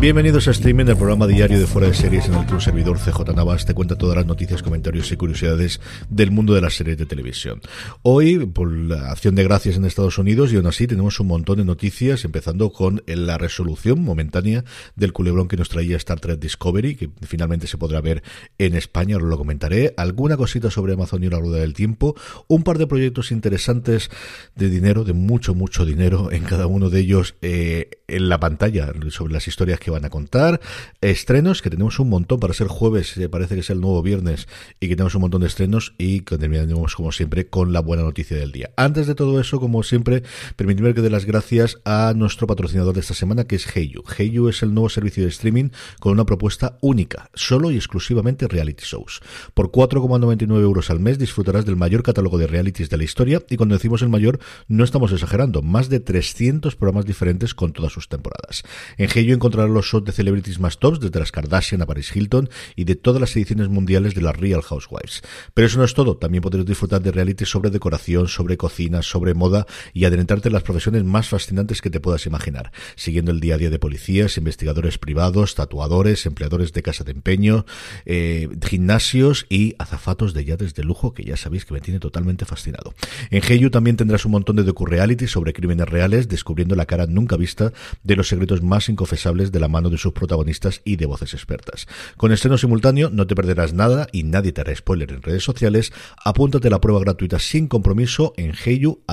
Bienvenidos a Streaming, el programa diario de Fuera de Series en el que un servidor CJ Navas te cuenta todas las noticias, comentarios y curiosidades del mundo de las series de televisión. Hoy, por la acción de gracias en Estados Unidos, y aún así tenemos un montón de noticias, empezando con la resolución momentánea del culebrón que nos traía Star Trek Discovery, que finalmente se podrá ver en España, os lo comentaré, alguna cosita sobre Amazon y la rueda del tiempo, un par de proyectos interesantes de dinero, de mucho, mucho dinero en cada uno de ellos eh, en la pantalla, sobre las historias que van a contar. Estrenos, que tenemos un montón para ser jueves, parece que es el nuevo viernes, y que tenemos un montón de estrenos y que terminaremos, como siempre, con la buena noticia del día. Antes de todo eso, como siempre, permitidme que dé las gracias a nuestro patrocinador de esta semana, que es Heyu. Heyu es el nuevo servicio de streaming con una propuesta única, solo y exclusivamente reality shows. Por 4,99 euros al mes disfrutarás del mayor catálogo de realities de la historia, y cuando decimos el mayor, no estamos exagerando, más de 300 programas diferentes con todas sus temporadas. En Heyu encontrarás los shows de celebrities más tops, desde las Kardashian a Paris Hilton y de todas las ediciones mundiales de las Real Housewives. Pero eso no es todo, también podrás disfrutar de realities sobre decoración, sobre cocina, sobre moda y adentrarte en las profesiones más fascinantes que te puedas imaginar, siguiendo el día a día de policías, investigadores privados, tatuadores, empleadores de casa de empeño, eh, gimnasios y azafatos de yates de lujo, que ya sabéis que me tiene totalmente fascinado. En Heyu también tendrás un montón de docu-reality sobre crímenes reales, descubriendo la cara nunca vista de los secretos más inconfesables de la mano de sus protagonistas y de voces expertas. Con estreno simultáneo no te perderás nada y nadie te hará spoiler en redes sociales. Apúntate a la prueba gratuita sin compromiso en heyu.com.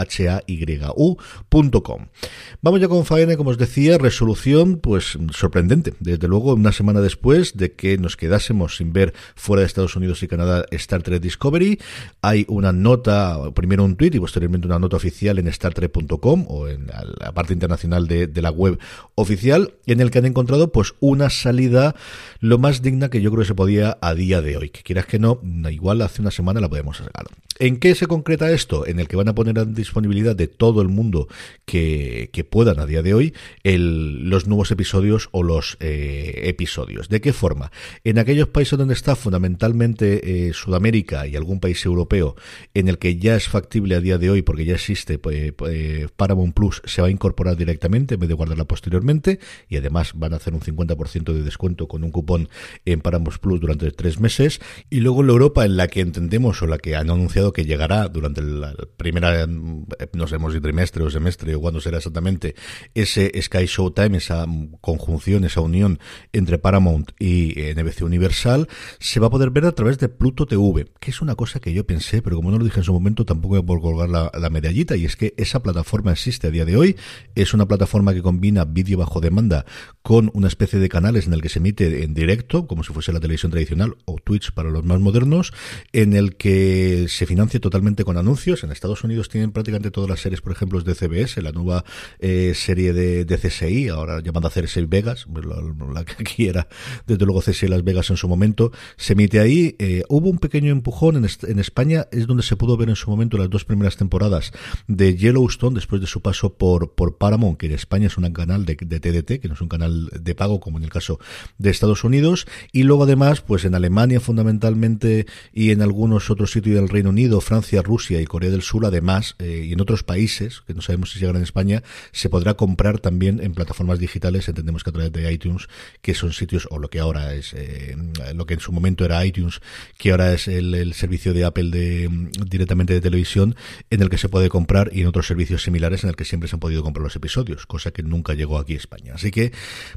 Vamos ya con faena, como os decía, resolución pues sorprendente. Desde luego, una semana después de que nos quedásemos sin ver fuera de Estados Unidos y Canadá Star Trek Discovery, hay una nota, primero un tweet y posteriormente una nota oficial en startrek.com o en la parte internacional de, de la web oficial en el que han encontrado pues una salida lo más digna que yo creo que se podía a día de hoy. Que quieras que no, igual hace una semana la podemos sacar. ¿En qué se concreta esto? En el que van a poner a disponibilidad de todo el mundo que, que puedan a día de hoy el, los nuevos episodios o los eh, episodios. ¿De qué forma? En aquellos países donde está fundamentalmente eh, Sudamérica y algún país europeo en el que ya es factible a día de hoy porque ya existe pues, eh, Paramount Plus se va a incorporar directamente en vez de guardarla posteriormente y además van a hacer un 50% de descuento con un cupón en Paramount Plus durante tres meses. Y luego la Europa en la que entendemos o la que han anunciado que llegará durante la primera no sabemos si trimestre o semestre o cuándo será exactamente ese Sky Showtime, esa conjunción, esa unión entre Paramount y eh, NBC Universal, se va a poder ver a través de Pluto TV, que es una cosa que yo pensé, pero como no lo dije en su momento, tampoco voy a por colgar la, la medallita, y es que esa plataforma existe a día de hoy, es una plataforma que combina vídeo bajo demanda con una especie de canales en el que se emite en directo, como si fuese la televisión tradicional o Twitch para los más modernos, en el que se financia totalmente con anuncios. En Estados Unidos tienen prácticamente todas las series, por ejemplo, de CBS, la nueva eh, serie de, de, CSI, ahora llamada CSI Vegas, pues la, la, que quiera, desde luego CSI Las Vegas en su momento, se emite ahí. Eh, hubo un pequeño empujón en, en, España, es donde se pudo ver en su momento las dos primeras temporadas de Yellowstone, después de su paso por, por Paramount, que en España es un canal de, de TDT, que no es un canal de pago, como en el caso de Estados Unidos. Y luego además, pues en Alemania fundamentalmente y en algunos otros sitios del Reino Unido, Francia, Rusia y Corea del Sur, además, eh, y en otros países, que no sabemos si llegarán en España, se podrá comprar también en plataformas digitales, entendemos que a través de iTunes, que son sitios, o lo que ahora es, eh, lo que en su momento era iTunes, que ahora es el, servicio de Apple de, directamente de televisión, en el que se puede comprar y en otros servicios similares en el que siempre se han podido comprar los episodios, cosa que nunca llegó aquí a España. Así que,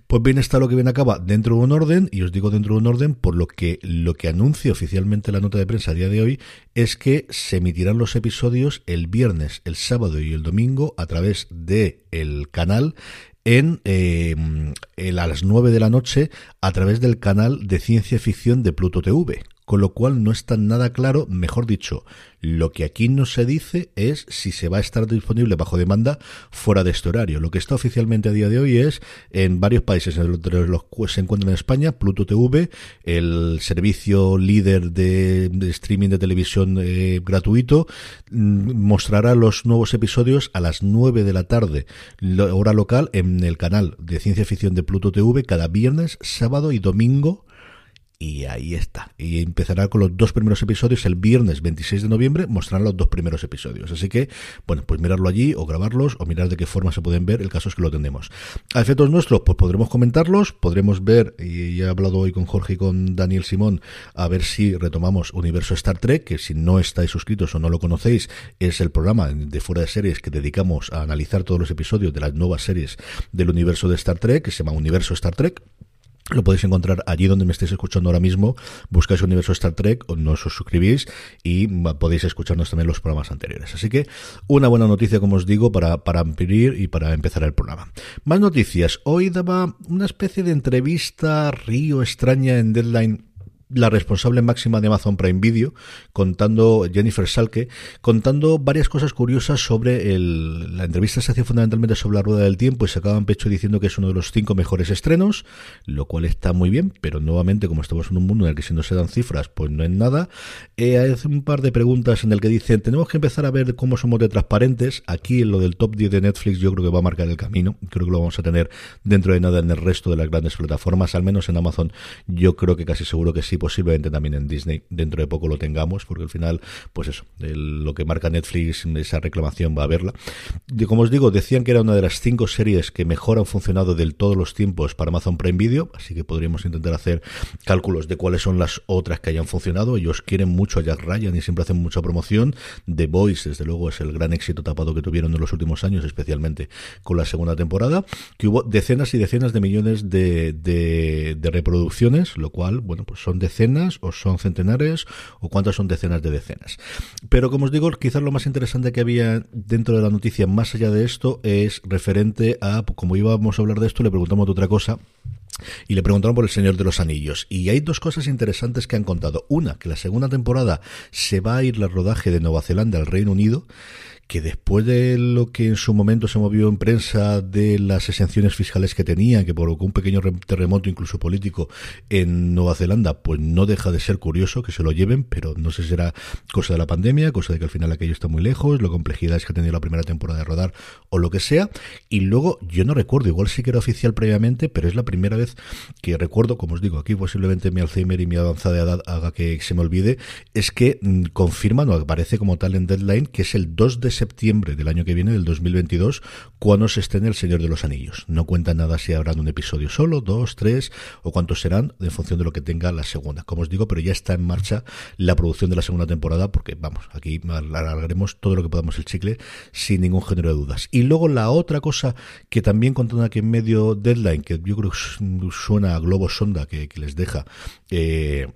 pues bien está lo que bien acaba dentro de un orden, y os digo dentro de un orden, por lo que lo que anuncia oficialmente la nota de prensa a día de hoy es que se emitirán los episodios el viernes, el sábado y el domingo a través de canal en, eh, a las 9 de la noche a través del canal de ciencia ficción de Pluto TV con lo cual no está nada claro, mejor dicho, lo que aquí no se dice es si se va a estar disponible bajo demanda fuera de este horario. Lo que está oficialmente a día de hoy es en varios países, entre los que se encuentran en España, Pluto TV, el servicio líder de, streaming de televisión eh, gratuito, mm, mostrará los nuevos episodios a las 9 de la tarde, hora local, en el canal de ciencia ficción de Pluto TV, cada viernes, sábado y domingo y ahí está. Y empezará con los dos primeros episodios el viernes 26 de noviembre, mostrarán los dos primeros episodios. Así que, bueno, pues mirarlo allí o grabarlos o mirar de qué forma se pueden ver. El caso es que lo tenemos. A efectos nuestros, pues podremos comentarlos, podremos ver, y he hablado hoy con Jorge y con Daniel Simón, a ver si retomamos Universo Star Trek, que si no estáis suscritos o no lo conocéis, es el programa de fuera de series que dedicamos a analizar todos los episodios de las nuevas series del universo de Star Trek, que se llama Universo Star Trek. Lo podéis encontrar allí donde me estéis escuchando ahora mismo. Buscáis Universo Star Trek, o no os suscribís y podéis escucharnos también los programas anteriores. Así que una buena noticia, como os digo, para, para ampliar y para empezar el programa. Más noticias. Hoy daba una especie de entrevista río extraña en Deadline la responsable máxima de Amazon Prime Video, contando Jennifer Salke, contando varias cosas curiosas sobre el, la entrevista se hacía fundamentalmente sobre la rueda del tiempo y se acaban pecho diciendo que es uno de los cinco mejores estrenos, lo cual está muy bien, pero nuevamente como estamos en un mundo en el que si no se dan cifras, pues no es nada. Eh, hay un par de preguntas en el que dicen, tenemos que empezar a ver cómo somos de transparentes. Aquí en lo del top 10 de Netflix yo creo que va a marcar el camino, creo que lo vamos a tener dentro de nada en el resto de las grandes plataformas, al menos en Amazon yo creo que casi seguro que sí posiblemente también en Disney dentro de poco lo tengamos, porque al final, pues eso, lo que marca Netflix, esa reclamación va a verla. Como os digo, decían que era una de las cinco series que mejor han funcionado del todos los tiempos para Amazon Prime Video, así que podríamos intentar hacer cálculos de cuáles son las otras que hayan funcionado. Ellos quieren mucho a Jack Ryan y siempre hacen mucha promoción. The Voice, desde luego, es el gran éxito tapado que tuvieron en los últimos años, especialmente con la segunda temporada, que hubo decenas y decenas de millones de, de, de reproducciones, lo cual, bueno, pues son decenas o son centenares o cuántas son decenas de decenas. Pero como os digo, quizás lo más interesante que había dentro de la noticia más allá de esto es referente a, como íbamos a hablar de esto, le preguntamos otra cosa. Y le preguntaron por el Señor de los Anillos. Y hay dos cosas interesantes que han contado. Una, que la segunda temporada se va a ir la rodaje de Nueva Zelanda al Reino Unido que después de lo que en su momento se movió en prensa de las exenciones fiscales que tenía, que provocó un pequeño terremoto incluso político en Nueva Zelanda, pues no deja de ser curioso que se lo lleven, pero no sé si será cosa de la pandemia, cosa de que al final aquello está muy lejos, la complejidad es que ha tenido la primera temporada de rodar o lo que sea. Y luego, yo no recuerdo, igual sí que era oficial previamente, pero es la primera vez que recuerdo, como os digo, aquí posiblemente mi Alzheimer y mi avanzada edad haga que se me olvide, es que mm, confirman o aparece como tal en Deadline que es el 2 de septiembre del año que viene, del 2022, cuando se estrene El Señor de los Anillos. No cuenta nada si habrá un episodio solo, dos, tres o cuántos serán en función de lo que tenga la segunda. Como os digo, pero ya está en marcha la producción de la segunda temporada porque, vamos, aquí alargaremos todo lo que podamos el chicle sin ningún género de dudas. Y luego la otra cosa que también contan aquí en medio deadline, que yo creo que suena a globo sonda que, les deja eh,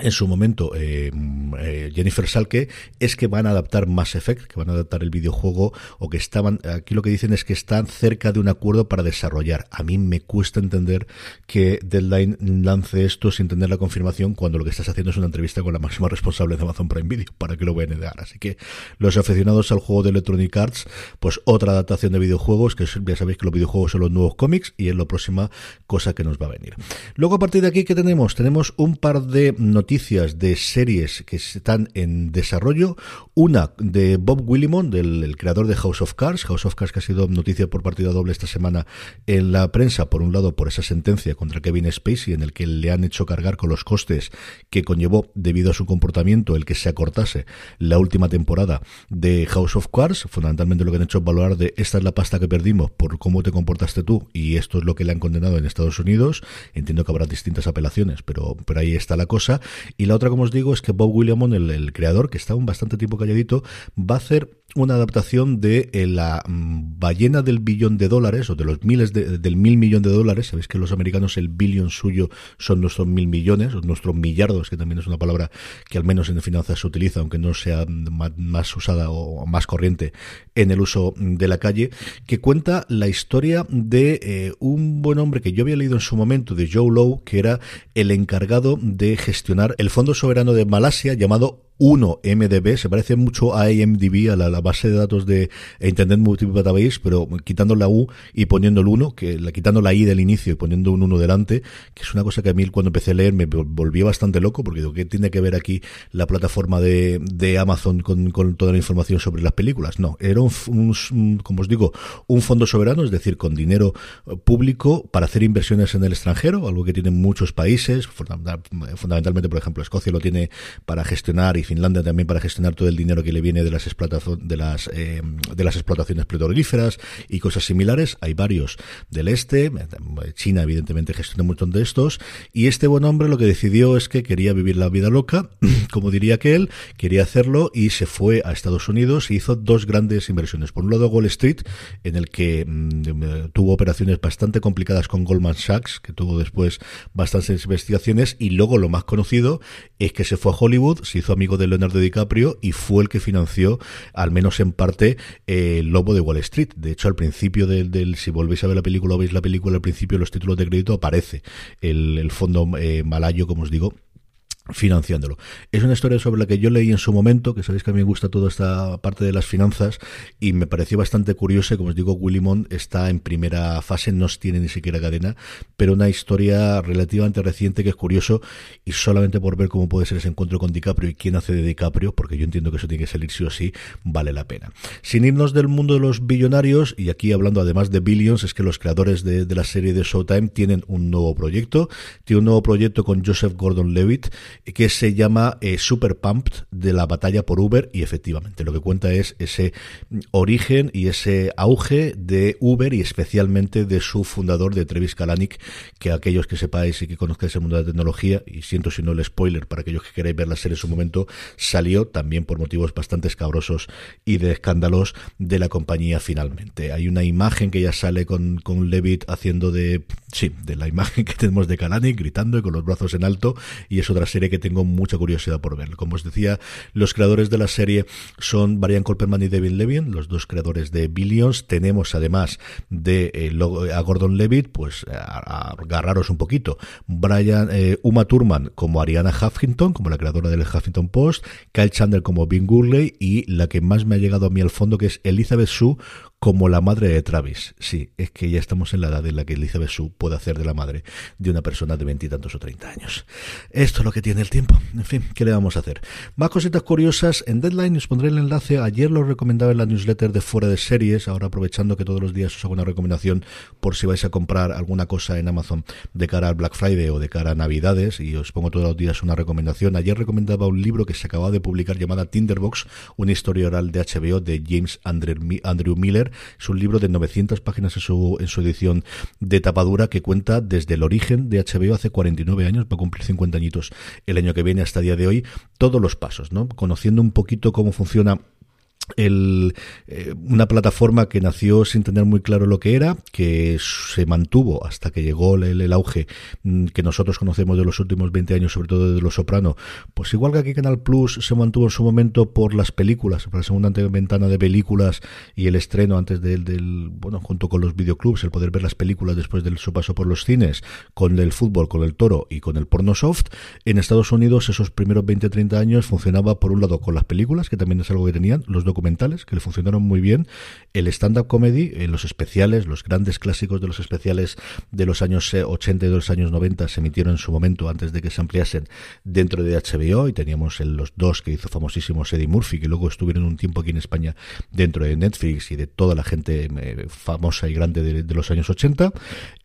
en su momento eh, eh, Jennifer Salke es que van a adaptar Mass Effect, que van a adaptar el videojuego o que estaban, aquí lo que dicen es que están cerca de un acuerdo para desarrollar. A mí me cuesta entender que Deadline lance esto sin tener la confirmación cuando lo que estás haciendo es una entrevista con la máxima responsable de Amazon Prime Video, para que lo vayan a negar. Así que los aficionados al juego de Electronic Arts, pues otra adaptación de videojuegos, que ya sabéis que los videojuegos son los nuevos cómics y es la próxima cosa que nos va a venir. Luego a partir de aquí, ¿qué tenemos? Tenemos un par de noticias de series que están en desarrollo. Una de Bob Willimon, del el creador de House of Cards. House of Cards que ha sido noticia por partida doble esta semana en la prensa, por un lado por esa sentencia contra Kevin Spacey en el que le han hecho cargar con los costes que conllevó debido a su comportamiento el que se acortase la última temporada de House of Cards. Fundamentalmente lo que han hecho es valorar de esta es la pasta que perdimos por cómo te comportaste tú y esto es lo que le han condenado en Estados Unidos. Entiendo que habrá distintas apelaciones, pero, pero ahí está la cosa. Y la otra, como os digo, es que Bob Williamson, el, creador, que está un bastante tiempo calladito, va a hacer una adaptación de eh, la mm, ballena del billón de dólares o de los miles de, del mil millón de dólares. Sabéis que los americanos el billón suyo son nuestros mil millones, o nuestros millardos, que también es una palabra que al menos en finanzas se utiliza, aunque no sea más, usada o más corriente en el uso de la calle, que cuenta la historia de eh, un buen hombre que yo había leído en su momento, de Joe Lowe, que era el encargado de gestionar el Fondo Soberano de Malasia llamado 1 MDB, se parece mucho a IMDb, a la, base de datos de Internet Multiple Database, pero quitando la U y poniendo el 1, que, quitando la I del inicio y poniendo un 1 delante, que es una cosa que a mí cuando empecé a leer me volvió bastante loco, porque digo, ¿qué tiene que ver aquí la plataforma de, de Amazon con, con, toda la información sobre las películas? No, era un, un, como os digo, un fondo soberano, es decir, con dinero público para hacer inversiones en el extranjero, algo que tienen muchos países, fundamentalmente, por ejemplo, Escocia lo tiene para gestionar y Finlandia también para gestionar todo el dinero que le viene de las, de las, eh, de las explotaciones petrolíferas y cosas similares. Hay varios del este, China evidentemente gestiona un montón de estos, y este buen hombre lo que decidió es que quería vivir la vida loca, como diría que él, quería hacerlo y se fue a Estados Unidos y hizo dos grandes inversiones. Por un lado Wall Street, en el que mm, tuvo operaciones bastante complicadas con Goldman Sachs, que tuvo después bastantes investigaciones, y luego lo más conocido es que se fue a Hollywood, se hizo amigo de Leonardo DiCaprio y fue el que financió, al menos en parte, el Lobo de Wall Street. De hecho, al principio del, si volvéis a ver la película o veis la película, al principio los títulos de crédito aparece el, fondo eh, malayo, como os digo, financiándolo. Es una historia sobre la que yo leí en su momento, que sabéis que a mí me gusta toda esta parte de las finanzas, y me pareció bastante curioso, como os digo, Willimon está en primera fase, no tiene ni siquiera cadena, pero una historia relativamente reciente que es curioso, y solamente por ver cómo puede ser ese encuentro con DiCaprio y quién hace de DiCaprio, porque yo entiendo que eso tiene que salir sí o sí, vale la pena. Sin irnos del mundo de los billonarios, y aquí hablando además de Billions, es que los creadores de, de la serie de Showtime tienen un nuevo proyecto, tiene un nuevo proyecto con Joseph Gordon-Levitt, que se llama eh, Super Pumped de la batalla por Uber y efectivamente lo que cuenta es ese origen y ese auge de Uber y especialmente de su fundador de Travis Kalanick que aquellos que sepáis y que conozcáis el mundo de la tecnología y siento si no el spoiler para aquellos que queráis ver la serie en su momento salió también por motivos bastante escabrosos y de escándalos de la compañía finalmente. Hay una imagen que ya sale con, con Levitt haciendo de sí de la imagen que tenemos de Kalanick gritando y con los brazos en alto y es otra serie que tengo mucha curiosidad por ver. Como os decía, los creadores de la serie son Brian Colperman y David Levin, los dos creadores de Billions. Tenemos además de eh, a Gordon Levitt, pues a, agarraros un poquito. Brian eh, Uma Thurman como Ariana Huffington, como la creadora del Huffington Post, Kyle Chandler como Bing Gurley y la que más me ha llegado a mí al fondo que es Elizabeth Sue como la madre de Travis. Sí, es que ya estamos en la edad en la que Elizabeth Sue puede hacer de la madre de una persona de veintitantos o treinta años. Esto es lo que tiene el tiempo. En fin, ¿qué le vamos a hacer? Más cositas curiosas. En Deadline os pondré el enlace. Ayer lo recomendaba en la newsletter de Fuera de Series. Ahora aprovechando que todos los días os hago una recomendación por si vais a comprar alguna cosa en Amazon de cara al Black Friday o de cara a Navidades. Y os pongo todos los días una recomendación. Ayer recomendaba un libro que se acababa de publicar llamada Tinderbox, una historia oral de HBO de James Andrew Miller es un libro de 900 páginas en su, en su edición de tapadura que cuenta desde el origen de HBO hace 49 años, va a cumplir 50 añitos el año que viene hasta el día de hoy, todos los pasos, ¿no? Conociendo un poquito cómo funciona el, eh, una plataforma que nació sin tener muy claro lo que era, que se mantuvo hasta que llegó el, auge mm, que nosotros conocemos de los últimos 20 años, sobre todo de Los Soprano. Pues igual que aquí Canal Plus se mantuvo en su momento por las películas, por la segunda ventana de películas y el estreno antes del, del bueno, junto con los videoclubs, el poder ver las películas después de su paso por los cines, con el fútbol, con el toro y con el porno soft. En Estados Unidos esos primeros 20-30 años funcionaba por un lado con las películas, que también es algo que tenían, los documentales que le funcionaron muy bien, el stand-up comedy, en los especiales, los grandes clásicos de los especiales de los años 80 y de los años 90 se emitieron en su momento antes de que se ampliasen dentro de HBO y teníamos los dos que hizo famosísimos Eddie Murphy, que luego estuvieron un tiempo aquí en España dentro de Netflix y de toda la gente eh, famosa y grande de, los años 80.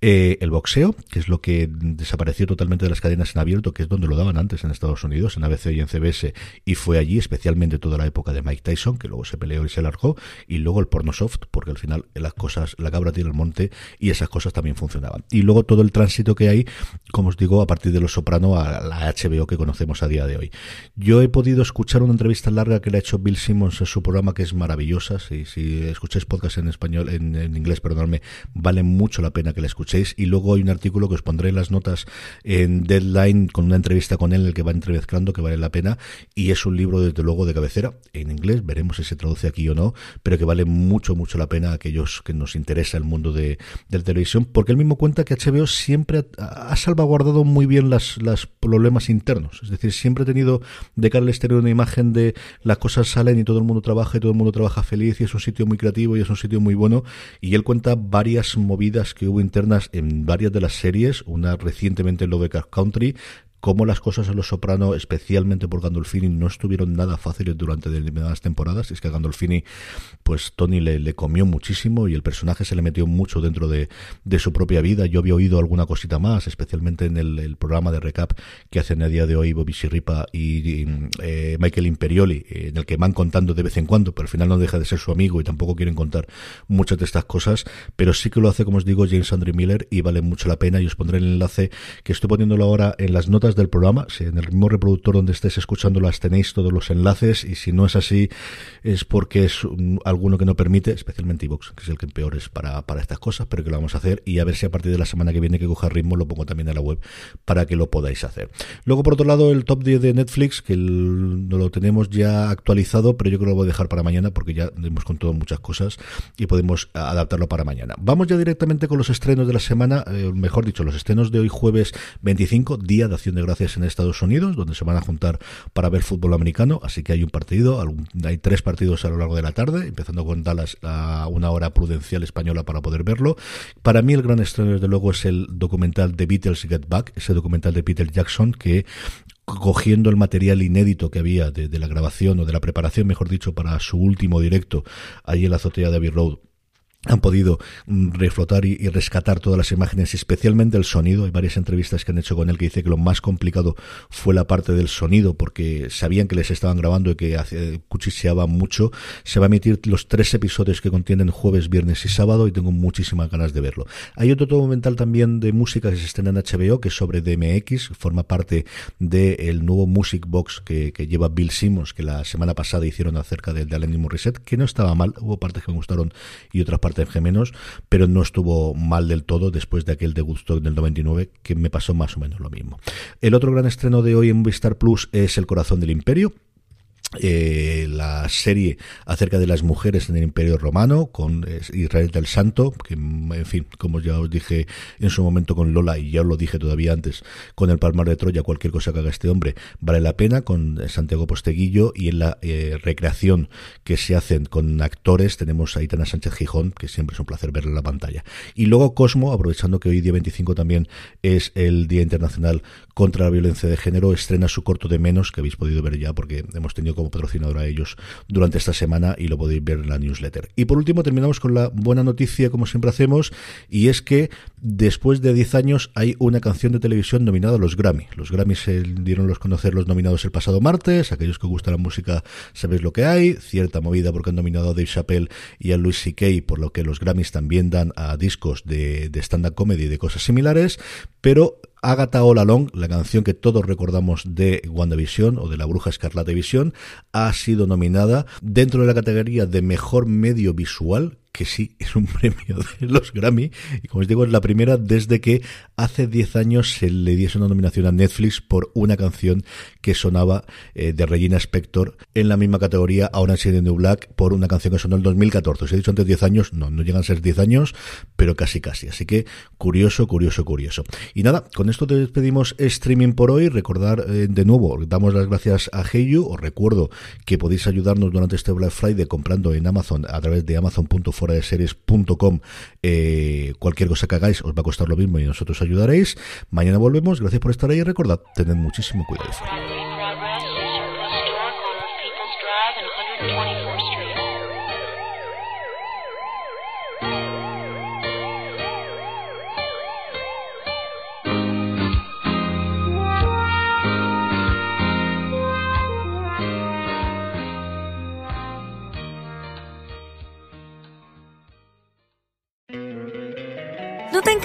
Eh, el boxeo, que es lo que desapareció totalmente de las cadenas en abierto, que es donde lo daban antes en Estados Unidos, en ABC y en CBS, y fue allí especialmente toda la época de Mike Tyson, que luego se peleó y se largó, y luego el porno soft, porque al final las cosas, la cabra tiene el monte y esas cosas también funcionaban. Y luego todo el tránsito que hay, como os digo, a partir de Los Soprano a la HBO que conocemos a día de hoy. Yo he podido escuchar una entrevista larga que le ha hecho Bill Simmons en su programa, que es maravillosa. Si, si escucháis podcast en español, en, inglés, perdonadme, vale mucho la pena que la escuchéis. Y luego hay un artículo que os pondré en las notas en Deadline con una entrevista con él, en el que va entrevizcando, que vale la pena. Y es un libro, desde luego, de cabecera en inglés. Veremos si se traduce aquí o no, pero que vale mucho, mucho la pena a aquellos que nos interesa el mundo de, la televisión, porque él mismo cuenta que HBO siempre ha, salvaguardado muy bien las problemas internos. Es decir, siempre ha tenido de cara al exterior una imagen de las cosas salen y todo el mundo trabaja y todo el mundo trabaja feliz y es un sitio muy creativo y es un sitio muy bueno. Y él cuenta varias movidas que hubo internas en varias de las series, una recientemente en Lovecraft Country, cómo las cosas en Los Soprano, especialmente por Gandolfini, no estuvieron nada fáciles durante determinadas temporadas. Es que a Gandolfini, pues Tony le, comió muchísimo y el personaje se le metió mucho dentro de, su propia vida. Yo había oído alguna cosita más, especialmente en el, programa de recap que hacen a día de hoy Bobby Sirripa y, eh, Michael Imperioli, en el que van contando de vez en cuando, pero al final no deja de ser su amigo y tampoco quieren contar muchas de estas cosas, pero sí que lo hace, como os digo, James Andre Miller y vale mucho la pena y os pondré el enlace que estoy poniéndolo ahora en las notas del programa. Si en el mismo reproductor donde estés escuchando las tenéis todos los enlaces y si no es así es porque es alguno que no permite, especialmente iVoox, que es el que peor es para, para estas cosas, pero que lo vamos a hacer y a ver si a partir de la semana que viene que coja ritmo lo pongo también en la web para que lo podáis hacer. Luego, por otro lado, el top 10 de Netflix, que no lo tenemos ya actualizado, pero yo creo que lo voy a dejar para mañana porque ya hemos contado muchas cosas y podemos adaptarlo para mañana. Vamos ya directamente con los estrenos de la semana, eh, mejor dicho, los estrenos de hoy jueves 25, Día de Acción Gracias en Estados Unidos, donde se van a juntar para ver fútbol americano. Así que hay un partido, hay tres partidos a lo largo de la tarde, empezando con Dallas a una hora prudencial española para poder verlo. Para mí el gran estreno, desde luego, es el documental de Beatles Get Back, ese documental de Peter Jackson que cogiendo el material inédito que había de, de, la grabación o de la preparación, mejor dicho, para su último directo allí en la azotea de Abbey Road, han podido mm, reflotar y, rescatar todas las imágenes, especialmente el sonido. Hay varias entrevistas que han hecho con él que dice que lo más complicado fue la parte del sonido, porque sabían que les estaban grabando y que cuchicheaban mucho. Se va a emitir los tres episodios que contienen jueves, viernes y sábado y tengo muchísimas ganas de verlo. Hay otro documental también de música que se estrena en HBO, que es sobre DMX, forma parte del nuevo Music Box que, lleva Bill Simmons, que la semana pasada hicieron acerca del de Alanis Morissette, que no estaba mal, hubo partes que me gustaron y otras partes de menos, pero no estuvo mal del todo después de aquel de Gusto del 99, que me pasó más o menos lo mismo. El otro gran estreno de hoy en Vistar Plus es El Corazón del Imperio, eh, la serie acerca de las mujeres en el Imperio Romano con Israel del Santo, que en fin, como ya os dije en su momento con Lola y ya os lo dije todavía antes, con el Palmar de Troya, cualquier cosa que haga este hombre vale la pena, con Santiago Posteguillo y en la eh, recreación que se hacen con actores tenemos a Itana Sánchez Gijón, que siempre es un placer verla en la pantalla. Y luego Cosmo, aprovechando que hoy día 25 también es el Día Internacional contra la Violencia de Género, estrena su corto de menos, que habéis podido ver ya porque hemos tenido como patrocinador a ellos durante esta semana y lo podéis ver en la newsletter. Y por último terminamos con la buena noticia como siempre hacemos y es que después de 10 años hay una canción de televisión nominada a los Grammy. Los Grammy se dieron los conocer los nominados el pasado martes, aquellos que gustan la música sabéis lo que hay, cierta movida porque han nominado a Dave Chappelle y a Louis C.K. por lo que los Grammys también dan a discos de, de stand-up comedy y de cosas similares, pero Agatha All Along, la canción que todos recordamos de WandaVision o de la Bruja Escarlata Visión, ha sido nominada dentro de la categoría de Mejor Medio Visual que sí es un premio de los Grammy y como os digo es la primera desde que hace 10 años se le diese una nominación a Netflix por una canción que sonaba eh, de Regina Spector en la misma categoría ahora en New Black por una canción que sonó en 2014. Si he dicho antes 10 años, no, no llegan a ser 10 años, pero casi casi. Así que curioso, curioso, curioso. Y nada, con esto te despedimos streaming por hoy. Recordar eh, de nuevo, damos las gracias a Heyu. Os recuerdo que podéis ayudarnos durante este Black Friday comprando en Amazon a través de amazon.fueradeseries.com eh, cualquier cosa que hagáis os va a costar lo mismo y nosotros ayudaréis. Mañana volvemos. Gracias por estar ahí y recordad, tened muchísimo cuidado.